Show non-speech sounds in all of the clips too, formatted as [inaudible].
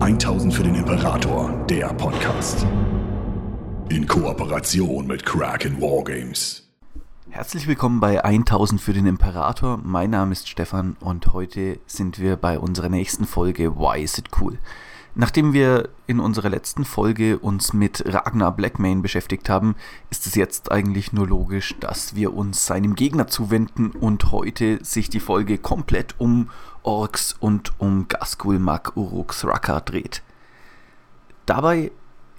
1000 für den Imperator, der Podcast. In Kooperation mit Kraken Wargames. Herzlich willkommen bei 1000 für den Imperator. Mein Name ist Stefan und heute sind wir bei unserer nächsten Folge Why is it cool? Nachdem wir in unserer letzten Folge uns mit Ragnar Blackmane beschäftigt haben, ist es jetzt eigentlich nur logisch, dass wir uns seinem Gegner zuwenden und heute sich die Folge komplett um Orks und um Gaskul Mak Uruk Thraka dreht. Dabei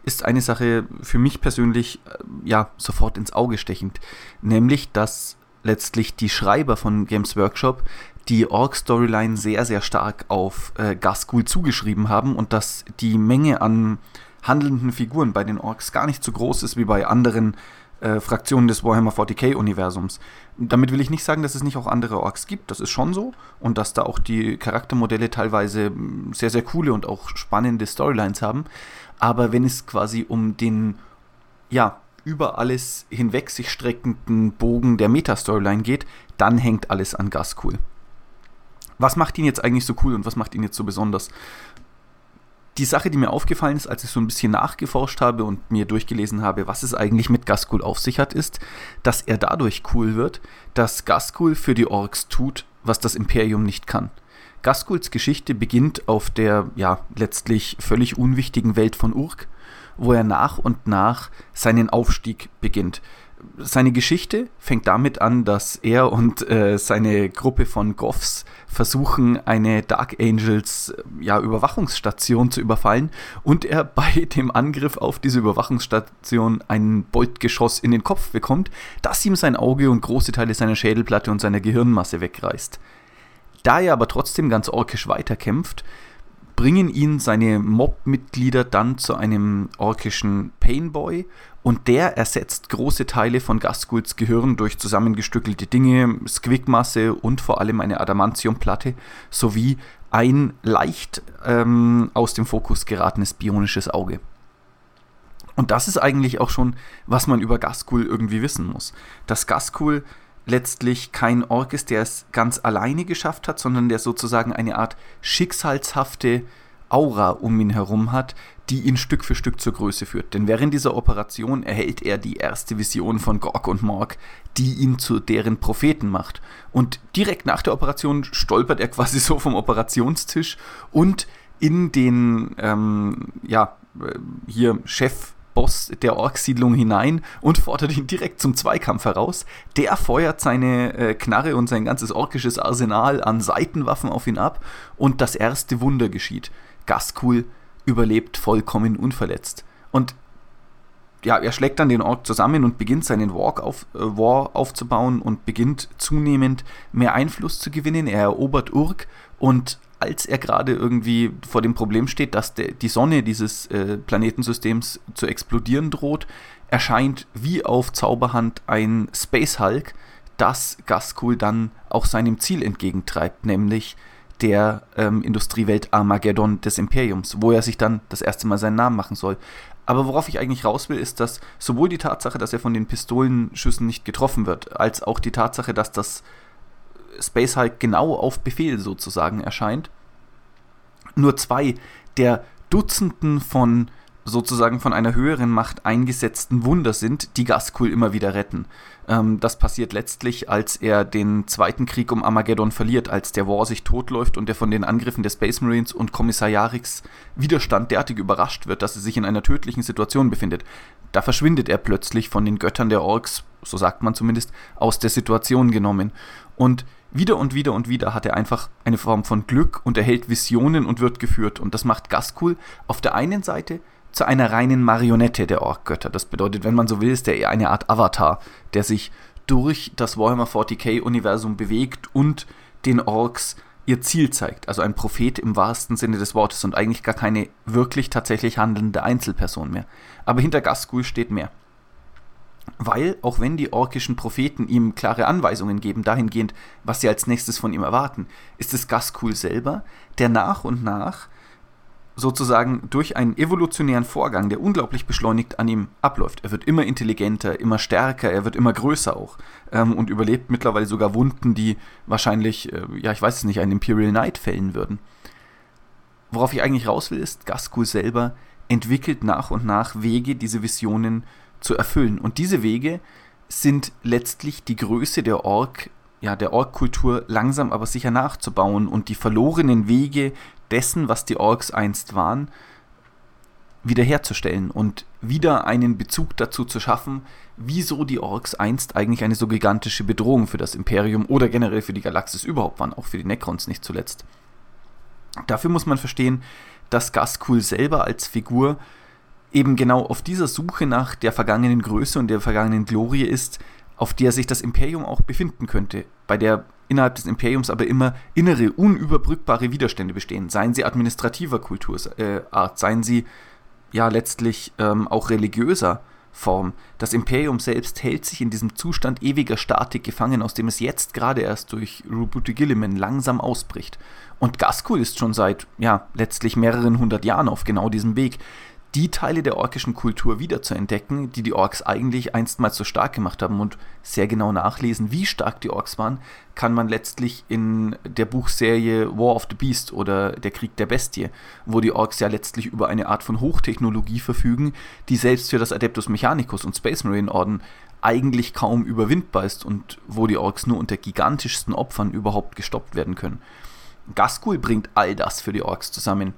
ist eine Sache für mich persönlich äh, ja sofort ins Auge stechend, nämlich dass letztlich die Schreiber von Games Workshop die Orc-Storyline sehr, sehr stark auf äh, Gaskul zugeschrieben haben und dass die Menge an handelnden Figuren bei den Orks gar nicht so groß ist wie bei anderen äh, Fraktionen des Warhammer 40k-Universums. Damit will ich nicht sagen, dass es nicht auch andere Orks gibt, das ist schon so und dass da auch die Charaktermodelle teilweise mm, sehr, sehr coole und auch spannende Storylines haben. Aber wenn es quasi um den, ja, über alles hinweg sich streckenden Bogen der Meta-Storyline geht, dann hängt alles an Gaskul. Was macht ihn jetzt eigentlich so cool und was macht ihn jetzt so besonders? Die Sache, die mir aufgefallen ist, als ich so ein bisschen nachgeforscht habe und mir durchgelesen habe, was es eigentlich mit Gaskul auf sich hat, ist, dass er dadurch cool wird, dass Gaskul für die Orks tut, was das Imperium nicht kann. Gaskuls Geschichte beginnt auf der ja letztlich völlig unwichtigen Welt von Urk, wo er nach und nach seinen Aufstieg beginnt seine Geschichte fängt damit an, dass er und äh, seine Gruppe von Goffs versuchen, eine Dark Angels äh, ja, Überwachungsstation zu überfallen und er [laughs] bei dem Angriff auf diese Überwachungsstation ein Boltgeschoss in den Kopf bekommt, das ihm sein Auge und große Teile seiner Schädelplatte und seiner Gehirnmasse wegreißt. Da er aber trotzdem ganz orkisch weiterkämpft, bringen ihn seine Mob-Mitglieder dann zu einem orkischen Painboy und der ersetzt große Teile von Gaskuls Gehirn durch zusammengestückelte Dinge, Squigmasse und vor allem eine Adamantiumplatte sowie ein leicht ähm, aus dem Fokus geratenes bionisches Auge. Und das ist eigentlich auch schon, was man über Gaskul irgendwie wissen muss. Dass Gaskul letztlich kein Ork ist, der es ganz alleine geschafft hat, sondern der sozusagen eine Art schicksalshafte Aura um ihn herum hat, die ihn Stück für Stück zur Größe führt. Denn während dieser Operation erhält er die erste Vision von Gork und Morg, die ihn zu deren Propheten macht. Und direkt nach der Operation stolpert er quasi [laughs] so vom Operationstisch und in den, ähm, ja, äh, hier Chef Boss der Orksiedlung hinein und fordert ihn direkt zum Zweikampf heraus. Der feuert seine äh, Knarre und sein ganzes orkisches Arsenal an Seitenwaffen auf ihn ab und das erste Wunder geschieht. Gaskul überlebt vollkommen unverletzt. Und ja, er schlägt dann den Ork zusammen und beginnt seinen Walk auf, äh, War aufzubauen und beginnt zunehmend mehr Einfluss zu gewinnen. Er erobert Urk und als er gerade irgendwie vor dem Problem steht, dass der, die Sonne dieses äh, Planetensystems zu explodieren droht, erscheint wie auf Zauberhand ein Space Hulk, das Gaskul dann auch seinem Ziel entgegentreibt, nämlich der ähm, Industriewelt Armageddon des Imperiums, wo er sich dann das erste Mal seinen Namen machen soll. Aber worauf ich eigentlich raus will, ist, dass sowohl die Tatsache, dass er von den Pistolenschüssen nicht getroffen wird, als auch die Tatsache, dass das Space Hulk genau auf Befehl sozusagen erscheint, nur zwei der Dutzenden von sozusagen von einer höheren Macht eingesetzten Wunder sind, die Gaskul immer wieder retten. Ähm, das passiert letztlich, als er den zweiten Krieg um Armageddon verliert, als der War sich totläuft und er von den Angriffen der Space Marines und Kommissar Yarix Widerstand derartig überrascht wird, dass er sich in einer tödlichen Situation befindet. Da verschwindet er plötzlich von den Göttern der Orks, so sagt man zumindest, aus der Situation genommen. Und wieder und wieder und wieder hat er einfach eine Form von Glück und erhält Visionen und wird geführt. Und das macht Gaskul auf der einen Seite zu einer reinen Marionette der Orkgötter. Das bedeutet, wenn man so will, ist er eher eine Art Avatar, der sich durch das Warhammer 40k-Universum bewegt und den Orks ihr Ziel zeigt. Also ein Prophet im wahrsten Sinne des Wortes und eigentlich gar keine wirklich tatsächlich handelnde Einzelperson mehr. Aber hinter Gaskul steht mehr. Weil, auch wenn die orkischen Propheten ihm klare Anweisungen geben, dahingehend, was sie als nächstes von ihm erwarten, ist es Gaskul selber, der nach und nach sozusagen durch einen evolutionären Vorgang, der unglaublich beschleunigt an ihm abläuft. Er wird immer intelligenter, immer stärker, er wird immer größer auch ähm, und überlebt mittlerweile sogar Wunden, die wahrscheinlich, äh, ja, ich weiß es nicht, einen Imperial Knight fällen würden. worauf ich eigentlich raus will, ist, Gaskul selber entwickelt nach und nach Wege, diese Visionen zu erfüllen. Und diese Wege sind letztlich die Größe der Ork, ja, der Ork-Kultur langsam aber sicher nachzubauen und die verlorenen Wege dessen, was die Orks einst waren, wiederherzustellen und wieder einen Bezug dazu zu schaffen, wieso die Orks einst eigentlich eine so gigantische Bedrohung für das Imperium oder generell für die Galaxis überhaupt waren, auch für die Necrons nicht zuletzt. Dafür muss man verstehen, dass Gaskul selber als Figur eben genau auf dieser Suche nach der vergangenen Größe und der vergangenen Glorie ist, auf der sich das Imperium auch befinden könnte, bei der innerhalb des Imperiums aber immer innere, unüberbrückbare Widerstände bestehen, seien sie administrativer Kulturart, äh, seien sie ja letztlich ähm, auch religiöser Form. Das Imperium selbst hält sich in diesem Zustand ewiger Statik gefangen, aus dem es jetzt gerade erst durch Rubuti Gilliman langsam ausbricht. Und Gaskul ist schon seit, ja, letztlich mehreren hundert Jahren auf genau diesem Weg, die Teile der orkischen Kultur wiederzuentdecken, die die Orks eigentlich einstmals so stark gemacht haben und sehr genau nachlesen, wie stark die Orks waren, kann man letztlich in der Buchserie War of the Beast oder Der Krieg der Bestie, wo die Orks ja letztlich über eine Art von Hochtechnologie verfügen, die selbst für das Adeptus Mechanicus und Space Marine Orden eigentlich kaum überwindbar ist und wo die Orks nur unter gigantischsten Opfern überhaupt gestoppt werden können. Gaskul bringt all das für die Orks zusammen.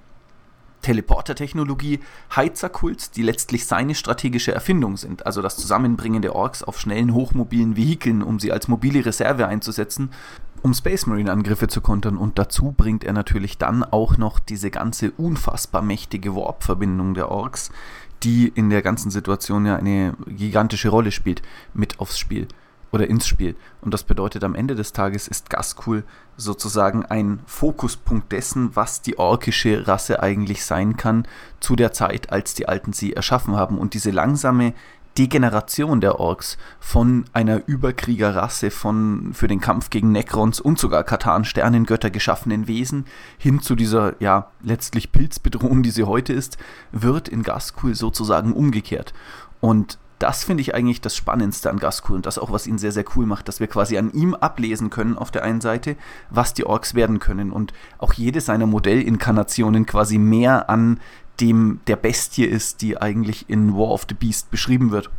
Teleporter-Technologie, Heizerkults, die letztlich seine strategische Erfindung sind, also das Zusammenbringen der Orks auf schnellen, hochmobilen Vehikeln, um sie als mobile Reserve einzusetzen, um Space Marine-Angriffe zu kontern. Und dazu bringt er natürlich dann auch noch diese ganze unfassbar mächtige Warp-Verbindung der Orks, die in der ganzen Situation ja eine gigantische Rolle spielt, mit aufs Spiel oder ins Spiel. Und das bedeutet, am Ende des Tages ist Gaskul sozusagen ein Fokuspunkt dessen, was die orkische Rasse eigentlich sein kann, zu der Zeit, als die Alten sie erschaffen haben. Und diese langsame Degeneration der Orks von einer Überkriegerrasse von für den Kampf gegen Necrons und sogar Katan Sternengötter geschaffenen Wesen hin zu dieser ja letztlich Pilzbedrohung, die sie heute ist, wird in Gaskul sozusagen umgekehrt. Und das finde ich eigentlich das Spannendste an Gaskul und das auch, was ihn sehr, sehr cool macht, dass wir quasi an ihm ablesen können auf der einen Seite, was die Orks werden können und auch jede seiner Modellinkarnationen quasi mehr an dem der Bestie ist, die eigentlich in War of the Beast beschrieben wird.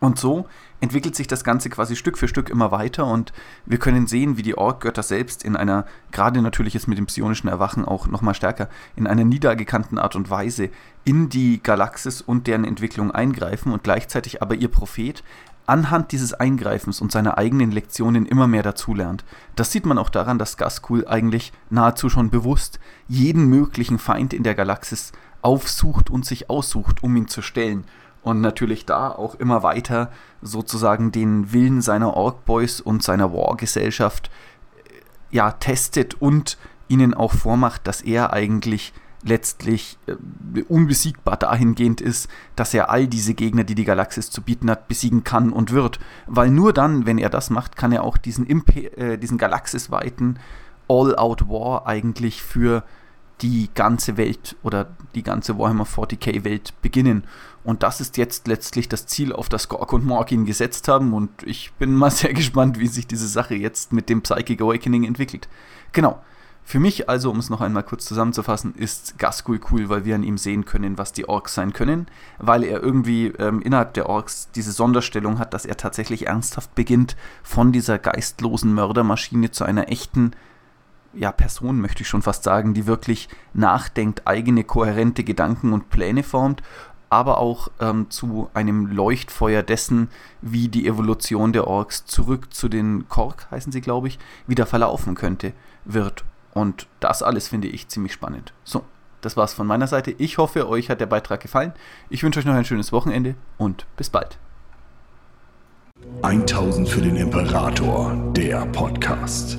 Und so entwickelt sich das Ganze quasi Stück für Stück immer weiter und wir können sehen, wie die Ork-Götter selbst in einer, gerade natürlich jetzt mit dem psionischen Erwachen auch nochmal stärker, in einer niedergekannten Art und Weise in die Galaxis und deren Entwicklung eingreifen und gleichzeitig aber ihr Prophet anhand dieses Eingreifens und seiner eigenen Lektionen immer mehr dazulernt. Das sieht man auch daran, dass Gaskul eigentlich nahezu schon bewusst jeden möglichen Feind in der Galaxis aufsucht und sich aussucht, um ihn zu stellen und natürlich da auch immer weiter sozusagen den Willen seiner Orc Boys und seiner War-Gesellschaft äh, ja testet und ihnen auch vormacht, dass er eigentlich letztlich äh, unbesiegbar dahingehend ist, dass er all diese Gegner, die die Galaxis zu bieten hat, besiegen kann und wird. Weil nur dann, wenn er das macht, kann er auch diesen, äh, diesen galaxisweiten All-Out-War eigentlich für die ganze Welt oder die ganze Warhammer 40k Welt beginnen. Und das ist jetzt letztlich das Ziel, auf das Gork und Morg ihn gesetzt haben. Und ich bin mal [laughs] sehr gespannt, wie sich diese Sache jetzt mit dem Psychic Awakening entwickelt. Genau. Für mich also, um es noch einmal kurz zusammenzufassen, ist Gaskul cool, weil wir an ihm sehen können, was die Orks sein können, weil er irgendwie ähm, innerhalb der Orks diese Sonderstellung hat, dass er tatsächlich ernsthaft beginnt, von dieser geistlosen Mördermaschine zu einer echten ja, Person, möchte ich schon fast sagen, die wirklich nachdenkt, eigene kohärente Gedanken und Pläne formt, aber auch ähm, zu einem Leuchtfeuer dessen, wie die Evolution der Orks zurück zu den Kork, heißen sie, glaube ich, wieder verlaufen könnte, wird. Und das alles finde ich ziemlich spannend. So, das war's von meiner Seite. Ich hoffe, euch hat der Beitrag gefallen. Ich wünsche euch noch ein schönes Wochenende und bis bald. 1000 für den Imperator, der Podcast.